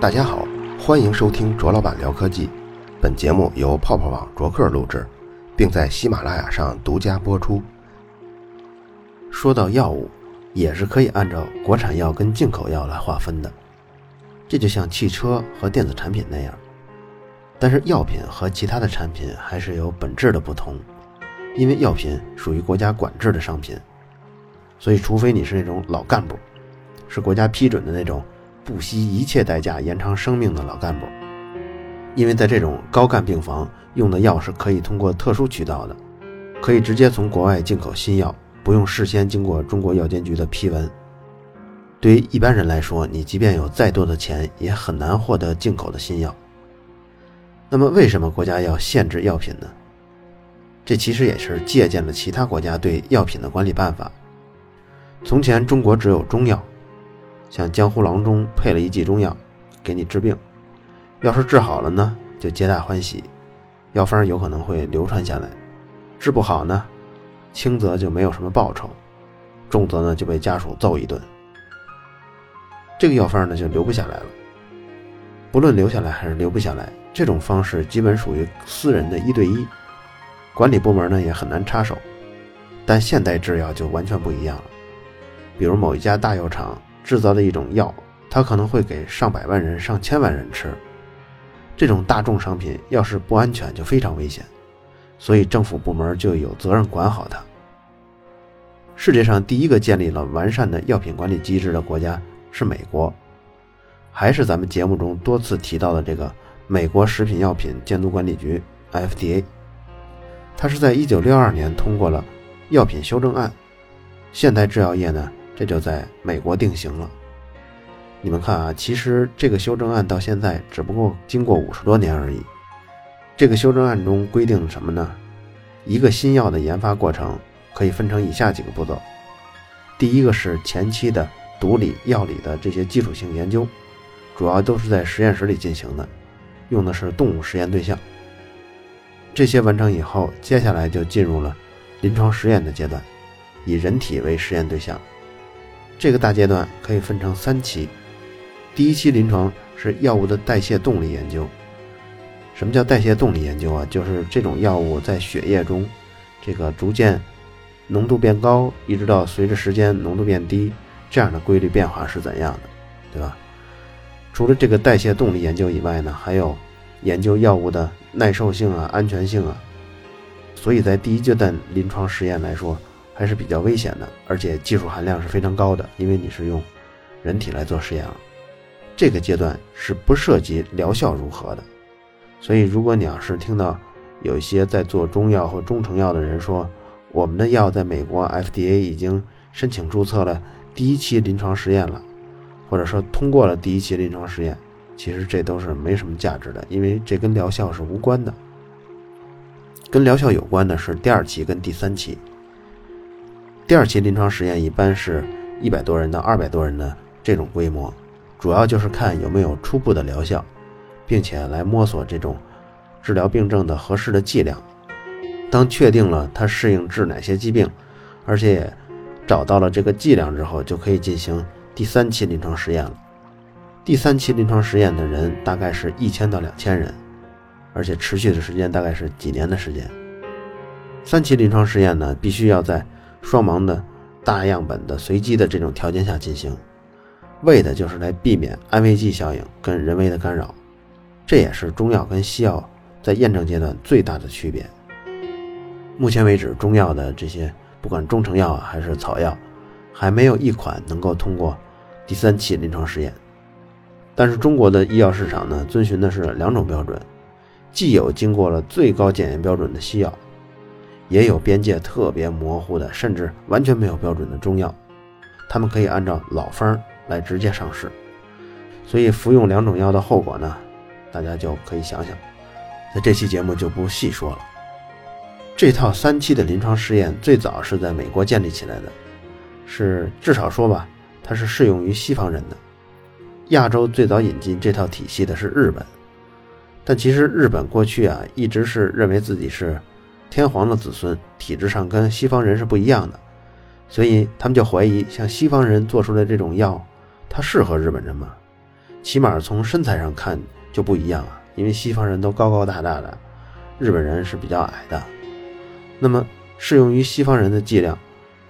大家好，欢迎收听卓老板聊科技。本节目由泡泡网卓克录制，并在喜马拉雅上独家播出。说到药物，也是可以按照国产药跟进口药来划分的，这就像汽车和电子产品那样。但是药品和其他的产品还是有本质的不同，因为药品属于国家管制的商品，所以除非你是那种老干部，是国家批准的那种。不惜一切代价延长生命的老干部，因为在这种高干病房用的药是可以通过特殊渠道的，可以直接从国外进口新药，不用事先经过中国药监局的批文。对于一般人来说，你即便有再多的钱，也很难获得进口的新药。那么，为什么国家要限制药品呢？这其实也是借鉴了其他国家对药品的管理办法。从前，中国只有中药。像江湖郎中配了一剂中药，给你治病，要是治好了呢，就皆大欢喜，药方有可能会流传下来；治不好呢，轻则就没有什么报酬，重则呢就被家属揍一顿。这个药方呢就留不下来了。不论留下来还是留不下来，这种方式基本属于私人的一对一，管理部门呢也很难插手。但现代制药就完全不一样了，比如某一家大药厂。制造的一种药，它可能会给上百万人、上千万人吃。这种大众商品要是不安全，就非常危险，所以政府部门就有责任管好它。世界上第一个建立了完善的药品管理机制的国家是美国，还是咱们节目中多次提到的这个美国食品药品监督管理局 （FDA）。它是在1962年通过了药品修正案，现代制药业呢？这就在美国定型了。你们看啊，其实这个修正案到现在只不过经过五十多年而已。这个修正案中规定什么呢？一个新药的研发过程可以分成以下几个步骤：第一个是前期的毒理、药理的这些基础性研究，主要都是在实验室里进行的，用的是动物实验对象。这些完成以后，接下来就进入了临床实验的阶段，以人体为实验对象。这个大阶段可以分成三期，第一期临床是药物的代谢动力研究。什么叫代谢动力研究啊？就是这种药物在血液中，这个逐渐浓度变高，一直到随着时间浓度变低，这样的规律变化是怎样的，对吧？除了这个代谢动力研究以外呢，还有研究药物的耐受性啊、安全性啊。所以在第一阶段临床实验来说。还是比较危险的，而且技术含量是非常高的，因为你是用人体来做实验了。这个阶段是不涉及疗效如何的，所以如果你要是听到有一些在做中药或中成药的人说，我们的药在美国 FDA 已经申请注册了第一期临床实验了，或者说通过了第一期临床实验，其实这都是没什么价值的，因为这跟疗效是无关的。跟疗效有关的是第二期跟第三期。第二期临床实验一般是一百多人到二百多人的这种规模，主要就是看有没有初步的疗效，并且来摸索这种治疗病症的合适的剂量。当确定了它适应治哪些疾病，而且找到了这个剂量之后，就可以进行第三期临床实验了。第三期临床实验的人大概是一千到两千人，而且持续的时间大概是几年的时间。三期临床实验呢，必须要在双盲的大样本的随机的这种条件下进行，为的就是来避免安慰剂效应跟人为的干扰，这也是中药跟西药在验证阶段最大的区别。目前为止，中药的这些不管中成药还是草药，还没有一款能够通过第三期临床实验。但是中国的医药市场呢，遵循的是两种标准，既有经过了最高检验标准的西药。也有边界特别模糊的，甚至完全没有标准的中药，他们可以按照老方来直接上市。所以服用两种药的后果呢，大家就可以想想。在这期节目就不细说了。这套三期的临床试验最早是在美国建立起来的，是至少说吧，它是适用于西方人的。亚洲最早引进这套体系的是日本，但其实日本过去啊一直是认为自己是。天皇的子孙体质上跟西方人是不一样的，所以他们就怀疑，像西方人做出来这种药，它适合日本人吗？起码从身材上看就不一样啊，因为西方人都高高大大的，日本人是比较矮的。那么适用于西方人的剂量，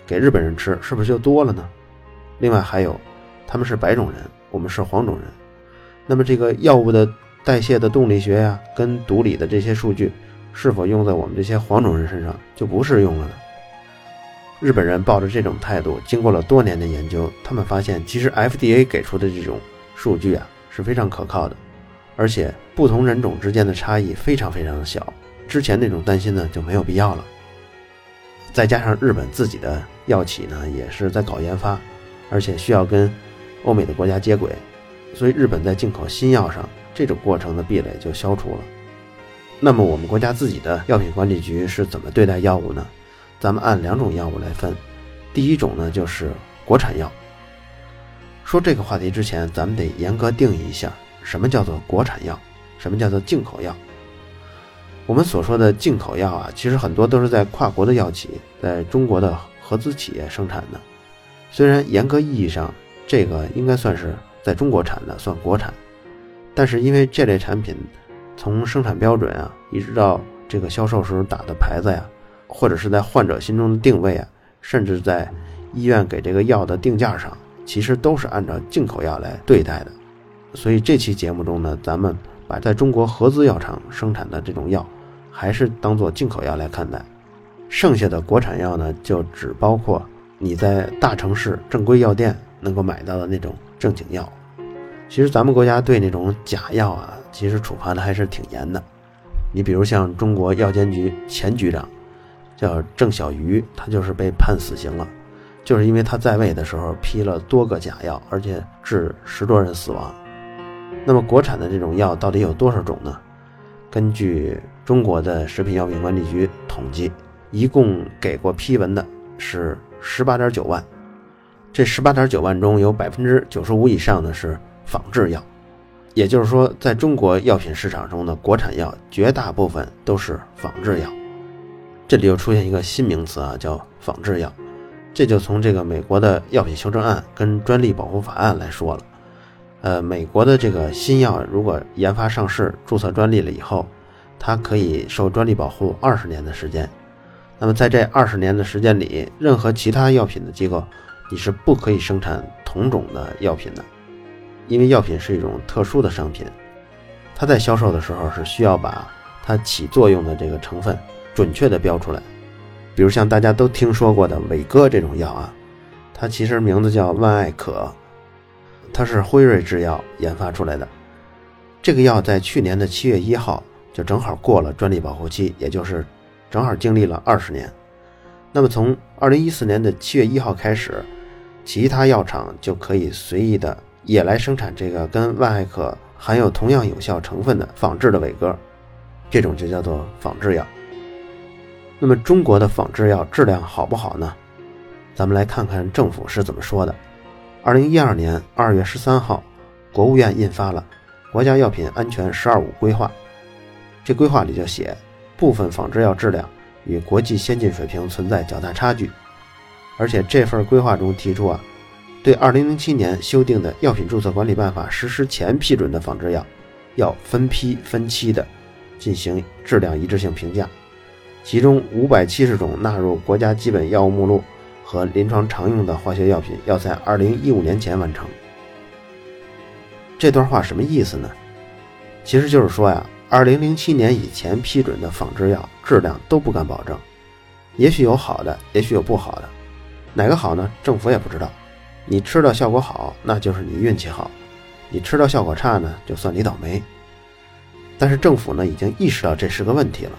给日本人吃是不是就多了呢？另外还有，他们是白种人，我们是黄种人，那么这个药物的代谢的动力学呀，跟毒理的这些数据，是否用在我们这些黄种人身上就不适用了呢？日本人抱着这种态度，经过了多年的研究，他们发现其实 FDA 给出的这种数据啊是非常可靠的，而且不同人种之间的差异非常非常的小，之前那种担心呢就没有必要了。再加上日本自己的药企呢也是在搞研发，而且需要跟欧美的国家接轨，所以日本在进口新药上这种过程的壁垒就消除了。那么我们国家自己的药品管理局是怎么对待药物呢？咱们按两种药物来分，第一种呢就是国产药。说这个话题之前，咱们得严格定义一下，什么叫做国产药，什么叫做进口药。我们所说的进口药啊，其实很多都是在跨国的药企在中国的合资企业生产的。虽然严格意义上，这个应该算是在中国产的，算国产，但是因为这类产品从生产标准啊，一直到这个销售时候打的牌子呀。或者是在患者心中的定位啊，甚至在医院给这个药的定价上，其实都是按照进口药来对待的。所以这期节目中呢，咱们把在中国合资药厂生产的这种药，还是当做进口药来看待。剩下的国产药呢，就只包括你在大城市正规药店能够买到的那种正经药。其实咱们国家对那种假药啊，其实处罚的还是挺严的。你比如像中国药监局前局长。叫郑小瑜，他就是被判死刑了，就是因为他在位的时候批了多个假药，而且致十多人死亡。那么国产的这种药到底有多少种呢？根据中国的食品药品管理局统计，一共给过批文的是十八点九万。这十八点九万中有百分之九十五以上的是仿制药，也就是说，在中国药品市场中的国产药绝大部分都是仿制药。这里又出现一个新名词啊，叫仿制药。这就从这个美国的药品修正案跟专利保护法案来说了。呃，美国的这个新药如果研发上市、注册专利了以后，它可以受专利保护二十年的时间。那么在这二十年的时间里，任何其他药品的机构，你是不可以生产同种的药品的，因为药品是一种特殊的商品，它在销售的时候是需要把它起作用的这个成分。准确的标出来，比如像大家都听说过的伟哥这种药啊，它其实名字叫万艾可，它是辉瑞制药研发出来的。这个药在去年的七月一号就正好过了专利保护期，也就是正好经历了二十年。那么从二零一四年的七月一号开始，其他药厂就可以随意的也来生产这个跟万艾可含有同样有效成分的仿制的伟哥，这种就叫做仿制药。那么中国的仿制药质量好不好呢？咱们来看看政府是怎么说的。二零一二年二月十三号，国务院印发了《国家药品安全“十二五”规划》，这规划里就写，部分仿制药质量与国际先进水平存在较大差距。而且这份规划中提出啊，对二零零七年修订的《药品注册管理办法》实施前批准的仿制药，要分批分期的进行质量一致性评价。其中五百七十种纳入国家基本药物目录和临床常用的化学药品，要在二零一五年前完成。这段话什么意思呢？其实就是说呀，二零零七年以前批准的仿制药质量都不敢保证，也许有好的，也许有不好的，哪个好呢？政府也不知道。你吃到效果好，那就是你运气好；你吃到效果差呢，就算你倒霉。但是政府呢，已经意识到这是个问题了。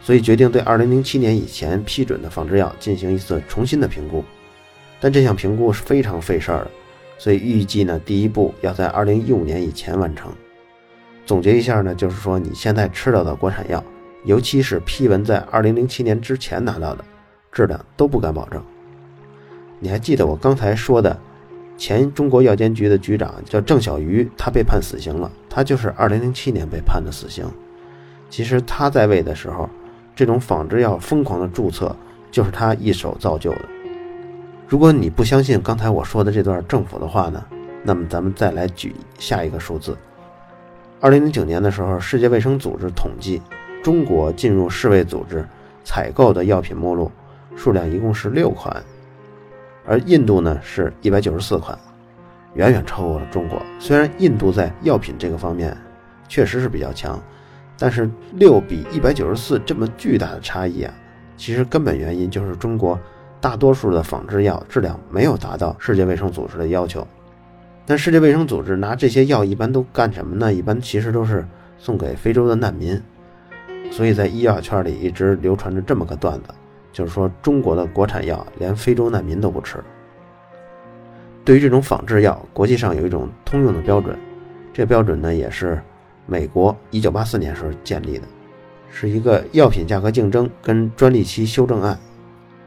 所以决定对2007年以前批准的仿制药进行一次重新的评估，但这项评估是非常费事儿的，所以预计呢，第一步要在2015年以前完成。总结一下呢，就是说你现在吃到的国产药，尤其是批文在2007年之前拿到的，质量都不敢保证。你还记得我刚才说的，前中国药监局的局长叫郑小瑜，他被判死刑了，他就是2007年被判的死刑。其实他在位的时候。这种仿制药疯狂的注册，就是他一手造就的。如果你不相信刚才我说的这段政府的话呢，那么咱们再来举下一个数字。二零零九年的时候，世界卫生组织统计，中国进入世卫组织采购的药品目录数量一共是六款，而印度呢是一百九十四款，远远超过了中国。虽然印度在药品这个方面确实是比较强，但是六比一百九十四这么巨大的差异啊，其实根本原因就是中国。大多数的仿制药质量没有达到世界卫生组织的要求，但世界卫生组织拿这些药一般都干什么呢？一般其实都是送给非洲的难民。所以在医药圈里一直流传着这么个段子，就是说中国的国产药连非洲难民都不吃。对于这种仿制药，国际上有一种通用的标准，这标准呢也是美国1984年时候建立的，是一个药品价格竞争跟专利期修正案。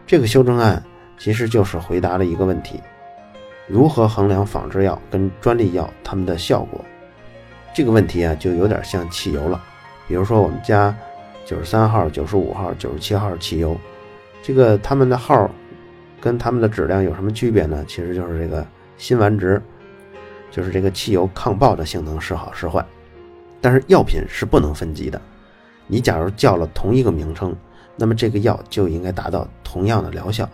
这个修正案其实就是回答了一个问题：如何衡量仿制药跟专利药它们的效果？这个问题啊，就有点像汽油了。比如说，我们家九十三号、九十五号、九十七号汽油，这个它们的号跟它们的质量有什么区别呢？其实就是这个辛烷值，就是这个汽油抗爆的性能是好是坏。但是药品是不能分级的，你假如叫了同一个名称。那么这个药就应该达到同样的疗效，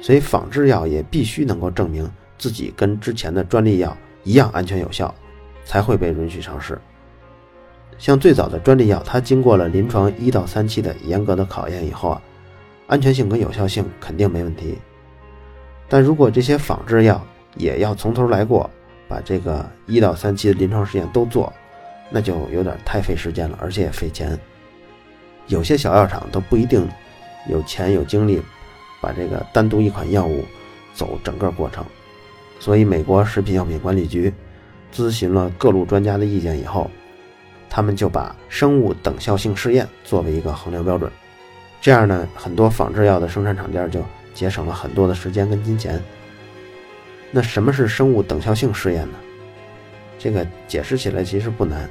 所以仿制药也必须能够证明自己跟之前的专利药一样安全有效，才会被允许上市。像最早的专利药，它经过了临床一到三期的严格的考验以后啊，安全性跟有效性肯定没问题。但如果这些仿制药也要从头来过，把这个一到三期的临床试验都做，那就有点太费时间了，而且也费钱。有些小药厂都不一定有钱有精力把这个单独一款药物走整个过程，所以美国食品药品管理局咨询了各路专家的意见以后，他们就把生物等效性试验作为一个衡量标准。这样呢，很多仿制药的生产厂家就节省了很多的时间跟金钱。那什么是生物等效性试验呢？这个解释起来其实不难。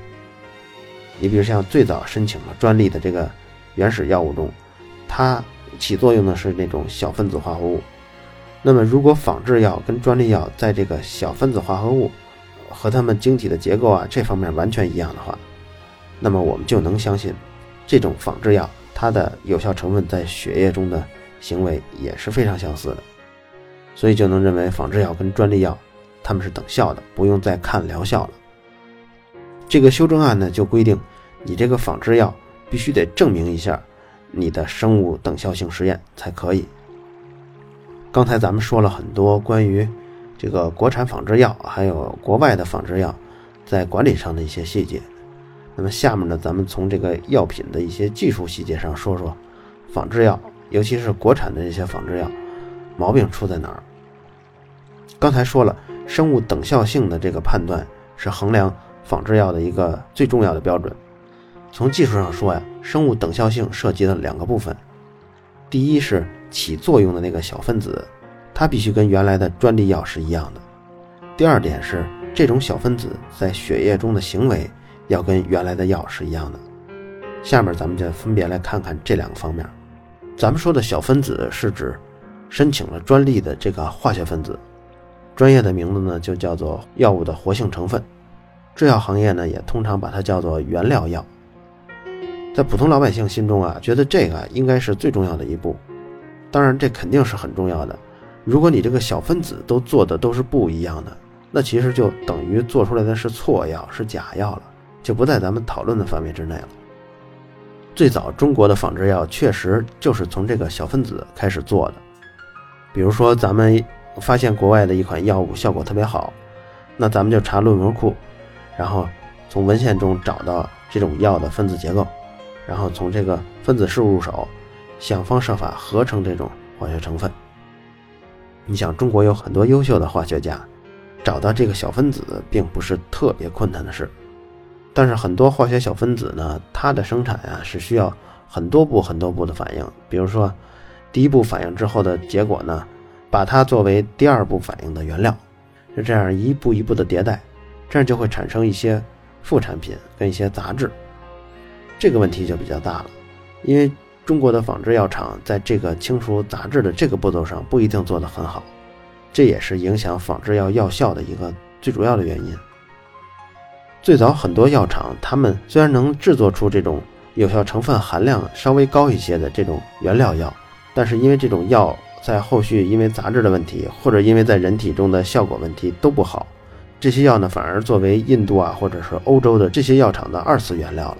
你比如像最早申请了专利的这个。原始药物中，它起作用的是那种小分子化合物。那么，如果仿制药跟专利药在这个小分子化合物和它们晶体的结构啊这方面完全一样的话，那么我们就能相信，这种仿制药它的有效成分在血液中的行为也是非常相似的，所以就能认为仿制药跟专利药它们是等效的，不用再看疗效了。这个修正案呢就规定，你这个仿制药。必须得证明一下你的生物等效性实验才可以。刚才咱们说了很多关于这个国产仿制药还有国外的仿制药在管理上的一些细节。那么下面呢，咱们从这个药品的一些技术细节上说说仿制药，尤其是国产的这些仿制药毛病出在哪儿。刚才说了，生物等效性的这个判断是衡量仿制药的一个最重要的标准。从技术上说呀，生物等效性涉及了两个部分，第一是起作用的那个小分子，它必须跟原来的专利药是一样的；第二点是这种小分子在血液中的行为要跟原来的药是一样的。下面咱们就分别来看看这两个方面。咱们说的小分子是指申请了专利的这个化学分子，专业的名字呢就叫做药物的活性成分，制药行业呢也通常把它叫做原料药。在普通老百姓心中啊，觉得这个应该是最重要的一步。当然，这肯定是很重要的。如果你这个小分子都做的都是不一样的，那其实就等于做出来的是错药，是假药了，就不在咱们讨论的范围之内了。最早中国的仿制药确实就是从这个小分子开始做的。比如说，咱们发现国外的一款药物效果特别好，那咱们就查论文库，然后从文献中找到这种药的分子结构。然后从这个分子式入手，想方设法合成这种化学成分。你想，中国有很多优秀的化学家，找到这个小分子并不是特别困难的事。但是很多化学小分子呢，它的生产呀是需要很多步、很多步的反应。比如说，第一步反应之后的结果呢，把它作为第二步反应的原料，是这样一步一步的迭代，这样就会产生一些副产品跟一些杂质。这个问题就比较大了，因为中国的仿制药厂在这个清除杂质的这个步骤上不一定做得很好，这也是影响仿制药药效的一个最主要的原因。最早很多药厂，他们虽然能制作出这种有效成分含量稍微高一些的这种原料药，但是因为这种药在后续因为杂质的问题，或者因为在人体中的效果问题都不好，这些药呢反而作为印度啊或者是欧洲的这些药厂的二次原料了。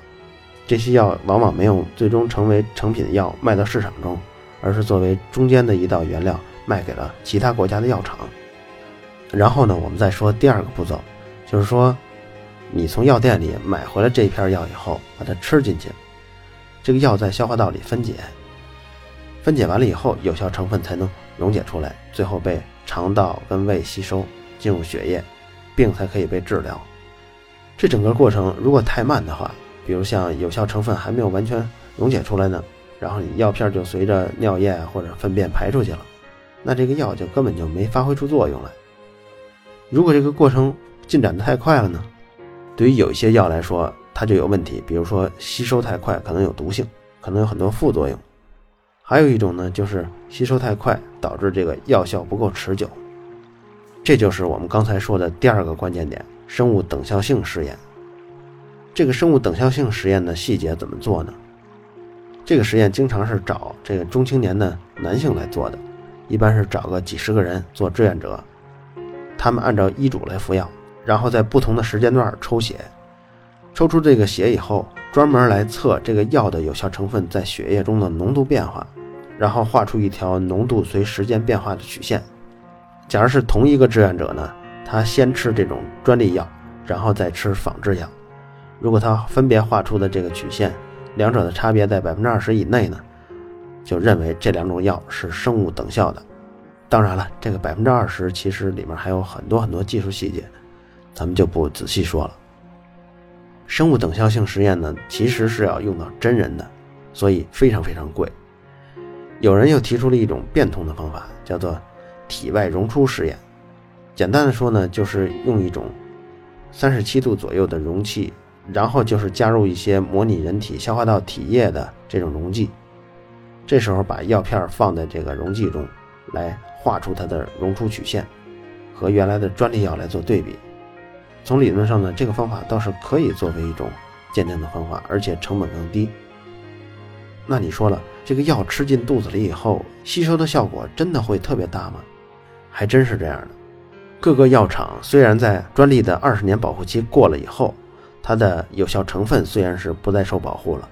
这些药往往没有最终成为成品药卖到市场中，而是作为中间的一道原料卖给了其他国家的药厂。然后呢，我们再说第二个步骤，就是说，你从药店里买回来这一片药以后，把它吃进去，这个药在消化道里分解，分解完了以后，有效成分才能溶解出来，最后被肠道跟胃吸收，进入血液，病才可以被治疗。这整个过程如果太慢的话，比如像有效成分还没有完全溶解出来呢，然后你药片就随着尿液或者粪便排出去了，那这个药就根本就没发挥出作用来。如果这个过程进展的太快了呢，对于有一些药来说，它就有问题，比如说吸收太快，可能有毒性，可能有很多副作用。还有一种呢，就是吸收太快，导致这个药效不够持久。这就是我们刚才说的第二个关键点：生物等效性试验。这个生物等效性实验的细节怎么做呢？这个实验经常是找这个中青年的男性来做的，一般是找个几十个人做志愿者，他们按照医嘱来服药，然后在不同的时间段抽血，抽出这个血以后，专门来测这个药的有效成分在血液中的浓度变化，然后画出一条浓度随时间变化的曲线。假如是同一个志愿者呢，他先吃这种专利药，然后再吃仿制药。如果他分别画出的这个曲线，两者的差别在百分之二十以内呢，就认为这两种药是生物等效的。当然了，这个百分之二十其实里面还有很多很多技术细节，咱们就不仔细说了。生物等效性实验呢，其实是要用到真人的，所以非常非常贵。有人又提出了一种变通的方法，叫做体外溶出实验。简单的说呢，就是用一种三十七度左右的容器。然后就是加入一些模拟人体消化道体液的这种溶剂，这时候把药片放在这个溶剂中，来画出它的溶出曲线，和原来的专利药来做对比。从理论上呢，这个方法倒是可以作为一种鉴定的方法，而且成本更低。那你说了，这个药吃进肚子里以后，吸收的效果真的会特别大吗？还真是这样的。各个药厂虽然在专利的二十年保护期过了以后，它的有效成分虽然是不再受保护了，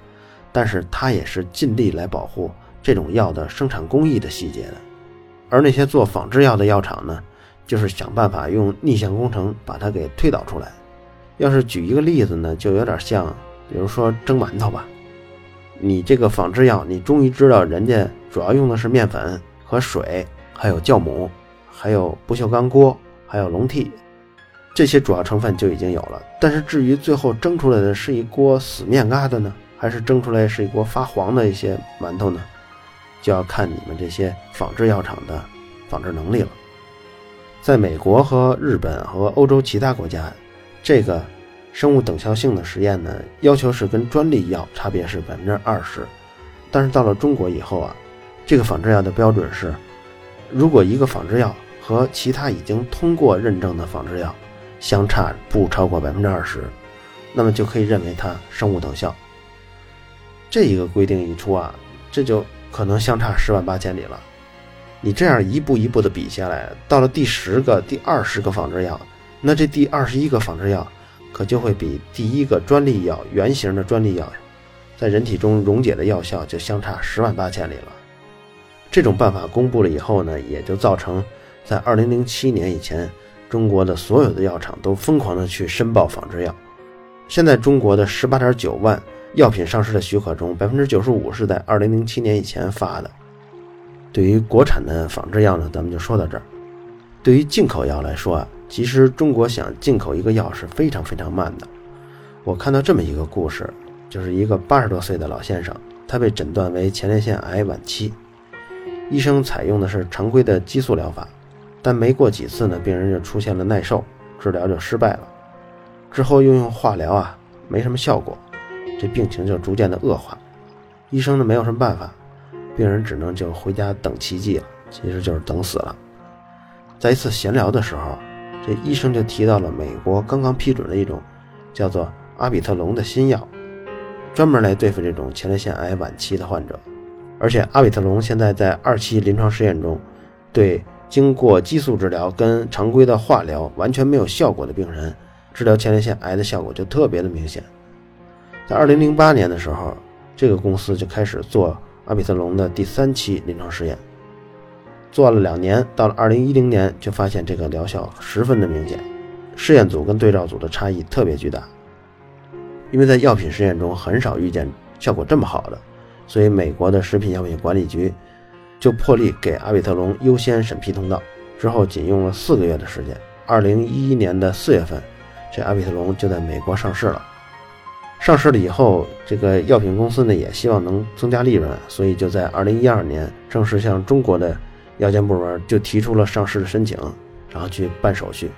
但是它也是尽力来保护这种药的生产工艺的细节的。而那些做仿制药的药厂呢，就是想办法用逆向工程把它给推导出来。要是举一个例子呢，就有点像，比如说蒸馒头吧。你这个仿制药，你终于知道人家主要用的是面粉和水，还有酵母，还有不锈钢锅，还有笼屉。这些主要成分就已经有了，但是至于最后蒸出来的是一锅死面疙瘩呢，还是蒸出来是一锅发黄的一些馒头呢，就要看你们这些仿制药厂的仿制能力了。在美国和日本和欧洲其他国家，这个生物等效性的实验呢，要求是跟专利药差别是百分之二十，但是到了中国以后啊，这个仿制药的标准是，如果一个仿制药和其他已经通过认证的仿制药。相差不超过百分之二十，那么就可以认为它生物等效。这一个规定一出啊，这就可能相差十万八千里了。你这样一步一步的比下来，到了第十个、第二十个仿制药，那这第二十一个仿制药可就会比第一个专利药原型的专利药在人体中溶解的药效就相差十万八千里了。这种办法公布了以后呢，也就造成在二零零七年以前。中国的所有的药厂都疯狂的去申报仿制药。现在中国的十八点九万药品上市的许可中，百分之九十五是在二零零七年以前发的。对于国产的仿制药呢，咱们就说到这儿。对于进口药来说啊，其实中国想进口一个药是非常非常慢的。我看到这么一个故事，就是一个八十多岁的老先生，他被诊断为前列腺癌晚期，医生采用的是常规的激素疗法。但没过几次呢，病人就出现了耐受，治疗就失败了。之后又用化疗啊，没什么效果，这病情就逐渐的恶化。医生呢没有什么办法，病人只能就回家等奇迹了，其实就是等死了。在一次闲聊的时候，这医生就提到了美国刚刚批准了一种叫做阿比特龙的新药，专门来对付这种前列腺癌晚期的患者。而且阿比特龙现在在二期临床试验中，对经过激素治疗跟常规的化疗完全没有效果的病人，治疗前列腺癌的效果就特别的明显。在二零零八年的时候，这个公司就开始做阿比特龙的第三期临床试验。做了两年，到了二零一零年就发现这个疗效十分的明显，试验组跟对照组的差异特别巨大。因为在药品试验中很少遇见效果这么好的，所以美国的食品药品管理局就破例给阿比特龙优先审批通道。之后仅用了四个月的时间，二零一一年的四月份，这阿比特龙就在美国上市了。上市了以后，这个药品公司呢也希望能增加利润，所以就在二零一二年正式向中国的。药监部门就提出了上市的申请，然后去办手续。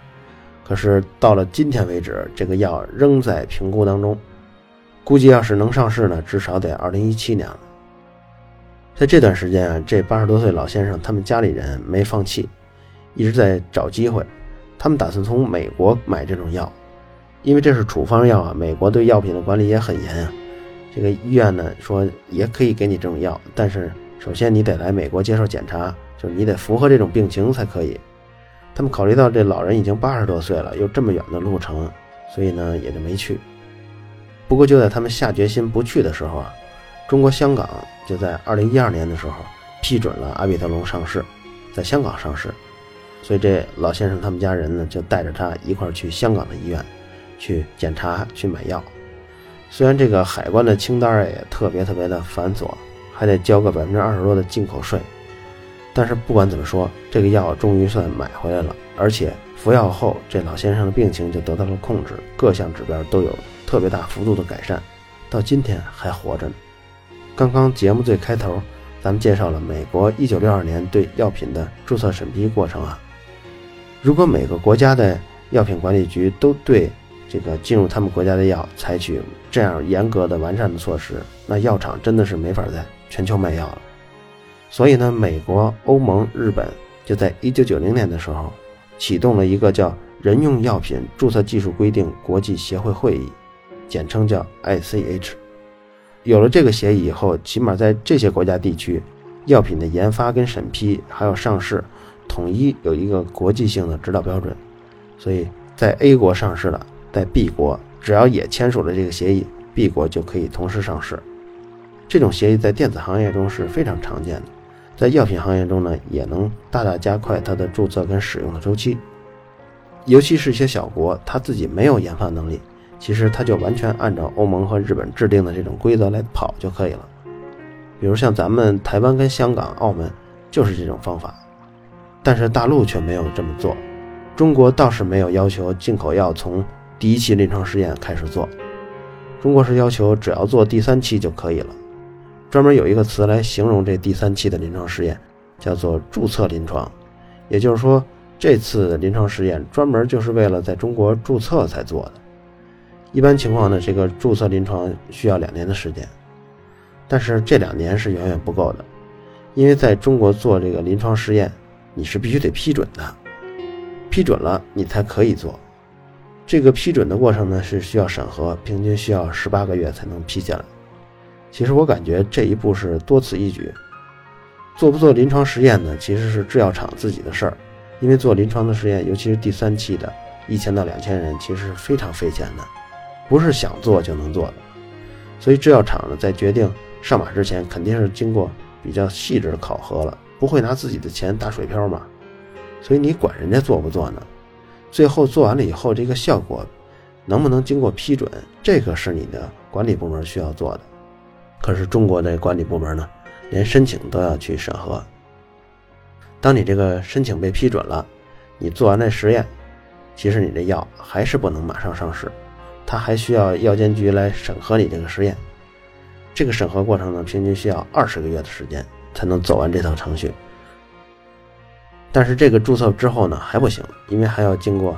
可是到了今天为止，这个药仍在评估当中。估计要是能上市呢，至少得二零一七年了。在这段时间啊，这八十多岁老先生他们家里人没放弃，一直在找机会。他们打算从美国买这种药，因为这是处方药啊，美国对药品的管理也很严啊。这个医院呢说也可以给你这种药，但是首先你得来美国接受检查。就是你得符合这种病情才可以。他们考虑到这老人已经八十多岁了，又这么远的路程，所以呢也就没去。不过就在他们下决心不去的时候啊，中国香港就在二零一二年的时候批准了阿比特龙上市，在香港上市。所以这老先生他们家人呢就带着他一块去香港的医院去检查去买药。虽然这个海关的清单也特别特别的繁琐，还得交个百分之二十多的进口税。但是不管怎么说，这个药终于算买回来了，而且服药后，这老先生的病情就得到了控制，各项指标都有特别大幅度的改善，到今天还活着呢。刚刚节目最开头，咱们介绍了美国一九六二年对药品的注册审批过程啊。如果每个国家的药品管理局都对这个进入他们国家的药采取这样严格的完善的措施，那药厂真的是没法在全球卖药了。所以呢，美国、欧盟、日本就在一九九零年的时候，启动了一个叫“人用药品注册技术规定国际协会会议”，简称叫 ICH。有了这个协议以后，起码在这些国家地区，药品的研发跟审批还有上市，统一有一个国际性的指导标准。所以在 A 国上市了，在 B 国只要也签署了这个协议，B 国就可以同时上市。这种协议在电子行业中是非常常见的。在药品行业中呢，也能大大加快它的注册跟使用的周期，尤其是一些小国，它自己没有研发能力，其实它就完全按照欧盟和日本制定的这种规则来跑就可以了。比如像咱们台湾跟香港、澳门就是这种方法，但是大陆却没有这么做。中国倒是没有要求进口药从第一期临床试验开始做，中国是要求只要做第三期就可以了。专门有一个词来形容这第三期的临床试验，叫做注册临床。也就是说，这次临床试验专门就是为了在中国注册才做的。一般情况呢，这个注册临床需要两年的时间，但是这两年是远远不够的，因为在中国做这个临床试验，你是必须得批准的，批准了你才可以做。这个批准的过程呢是需要审核，平均需要十八个月才能批下来。其实我感觉这一步是多此一举，做不做临床实验呢？其实是制药厂自己的事儿，因为做临床的实验，尤其是第三期的，一千到两千人，其实是非常费钱的，不是想做就能做的。所以制药厂呢，在决定上马之前，肯定是经过比较细致的考核了，不会拿自己的钱打水漂嘛。所以你管人家做不做呢？最后做完了以后，这个效果能不能经过批准，这个是你的管理部门需要做的。可是中国的管理部门呢，连申请都要去审核。当你这个申请被批准了，你做完那实验，其实你这药还是不能马上上市，它还需要药监局来审核你这个实验。这个审核过程呢，平均需要二十个月的时间才能走完这套程序。但是这个注册之后呢，还不行，因为还要经过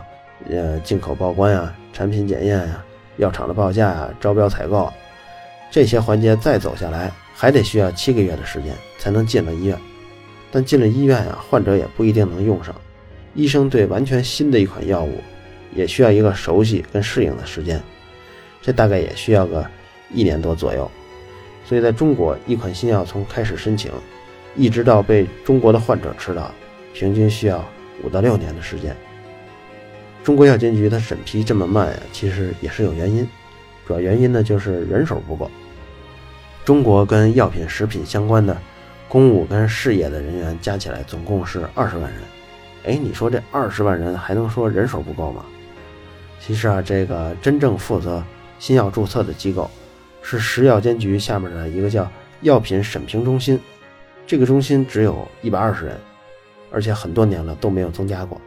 呃进口报关呀、产品检验呀、药厂的报价呀、招标采购。这些环节再走下来，还得需要七个月的时间才能进了医院。但进了医院啊，患者也不一定能用上。医生对完全新的一款药物，也需要一个熟悉跟适应的时间，这大概也需要个一年多左右。所以在中国，一款新药从开始申请，一直到被中国的患者吃到，平均需要五到六年的时间。中国药监局它审批这么慢呀，其实也是有原因，主要原因呢就是人手不够。中国跟药品、食品相关的公务跟事业的人员加起来总共是二十万人。哎，你说这二十万人还能说人手不够吗？其实啊，这个真正负责新药注册的机构是食药监局下面的一个叫药品审评中心，这个中心只有一百二十人，而且很多年了都没有增加过。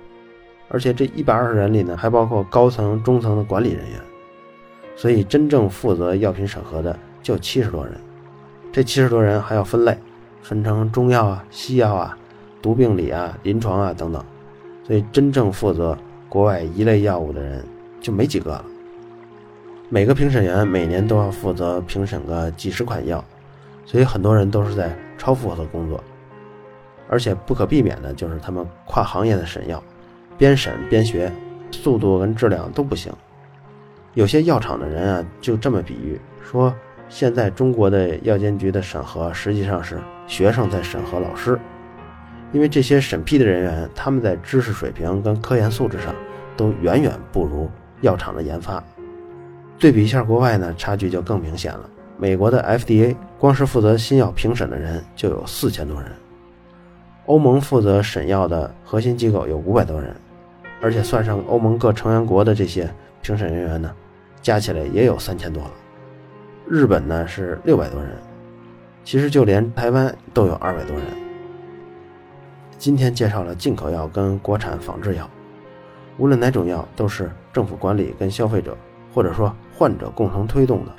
而且这一百二十人里呢，还包括高层、中层的管理人员，所以真正负责药品审核的就七十多人。这七十多人还要分类，分成中药啊、西药啊。毒病理啊、临床啊等等，所以真正负责国外一类药物的人就没几个了。每个评审员每年都要负责评审个几十款药，所以很多人都是在超负荷的工作。而且不可避免的就是他们跨行业的审药，边审边学，速度跟质量都不行。有些药厂的人啊，就这么比喻说：现在中国的药监局的审核实际上是学生在审核老师。因为这些审批的人员，他们在知识水平跟科研素质上都远远不如药厂的研发。对比一下国外呢，差距就更明显了。美国的 FDA 光是负责新药评审的人就有四千多人，欧盟负责审药的核心机构有五百多人，而且算上欧盟各成员国的这些评审人员呢，加起来也有三千多了。日本呢是六百多人，其实就连台湾都有二百多人。今天介绍了进口药跟国产仿制药，无论哪种药都是政府管理跟消费者或者说患者共同推动的。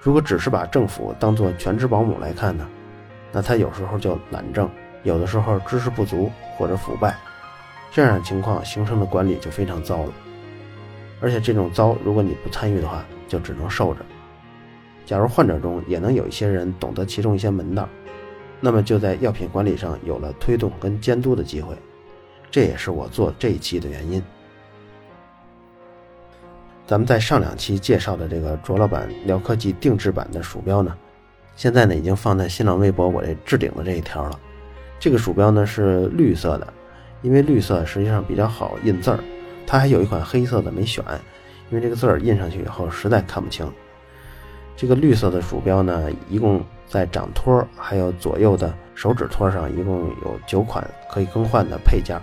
如果只是把政府当做全职保姆来看呢，那他有时候就懒政，有的时候知识不足或者腐败，这样的情况形成的管理就非常糟了。而且这种糟，如果你不参与的话，就只能受着。假如患者中也能有一些人懂得其中一些门道。那么就在药品管理上有了推动跟监督的机会，这也是我做这一期的原因。咱们在上两期介绍的这个卓老板聊科技定制版的鼠标呢，现在呢已经放在新浪微博我这置顶的这一条了。这个鼠标呢是绿色的，因为绿色实际上比较好印字儿。它还有一款黑色的没选，因为这个字儿印上去以后实在看不清。这个绿色的鼠标呢，一共在掌托还有左右的手指托上，一共有九款可以更换的配件。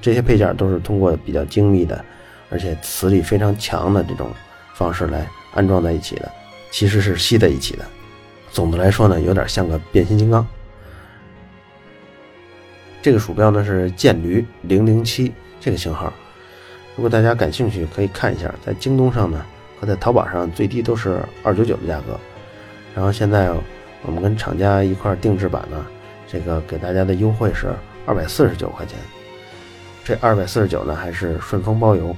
这些配件都是通过比较精密的，而且磁力非常强的这种方式来安装在一起的，其实是吸在一起的。总的来说呢，有点像个变形金刚。这个鼠标呢是剑驴零零七这个型号，如果大家感兴趣，可以看一下，在京东上呢和。在淘宝上最低都是二九九的价格，然后现在我们跟厂家一块定制版呢，这个给大家的优惠是二百四十九块钱。这二百四十九呢还是顺丰包邮，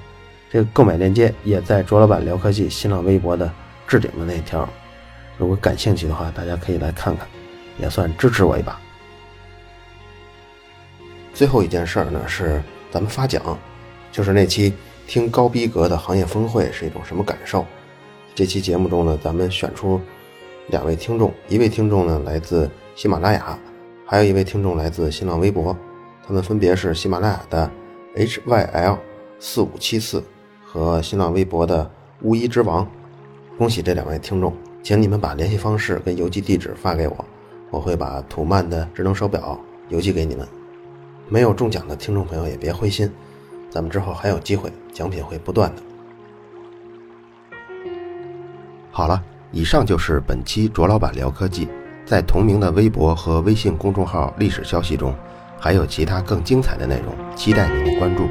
这个购买链接也在卓老板聊科技新浪微博的置顶的那条，如果感兴趣的话，大家可以来看看，也算支持我一把。最后一件事儿呢是咱们发奖，就是那期。听高逼格的行业峰会是一种什么感受？这期节目中呢，咱们选出两位听众，一位听众呢来自喜马拉雅，还有一位听众来自新浪微博，他们分别是喜马拉雅的 HYL 四五七四和新浪微博的巫医之王。恭喜这两位听众，请你们把联系方式跟邮寄地址发给我，我会把土曼的智能手表邮寄给你们。没有中奖的听众朋友也别灰心。咱们之后还有机会，奖品会不断的。好了，以上就是本期卓老板聊科技，在同名的微博和微信公众号历史消息中，还有其他更精彩的内容，期待您的关注。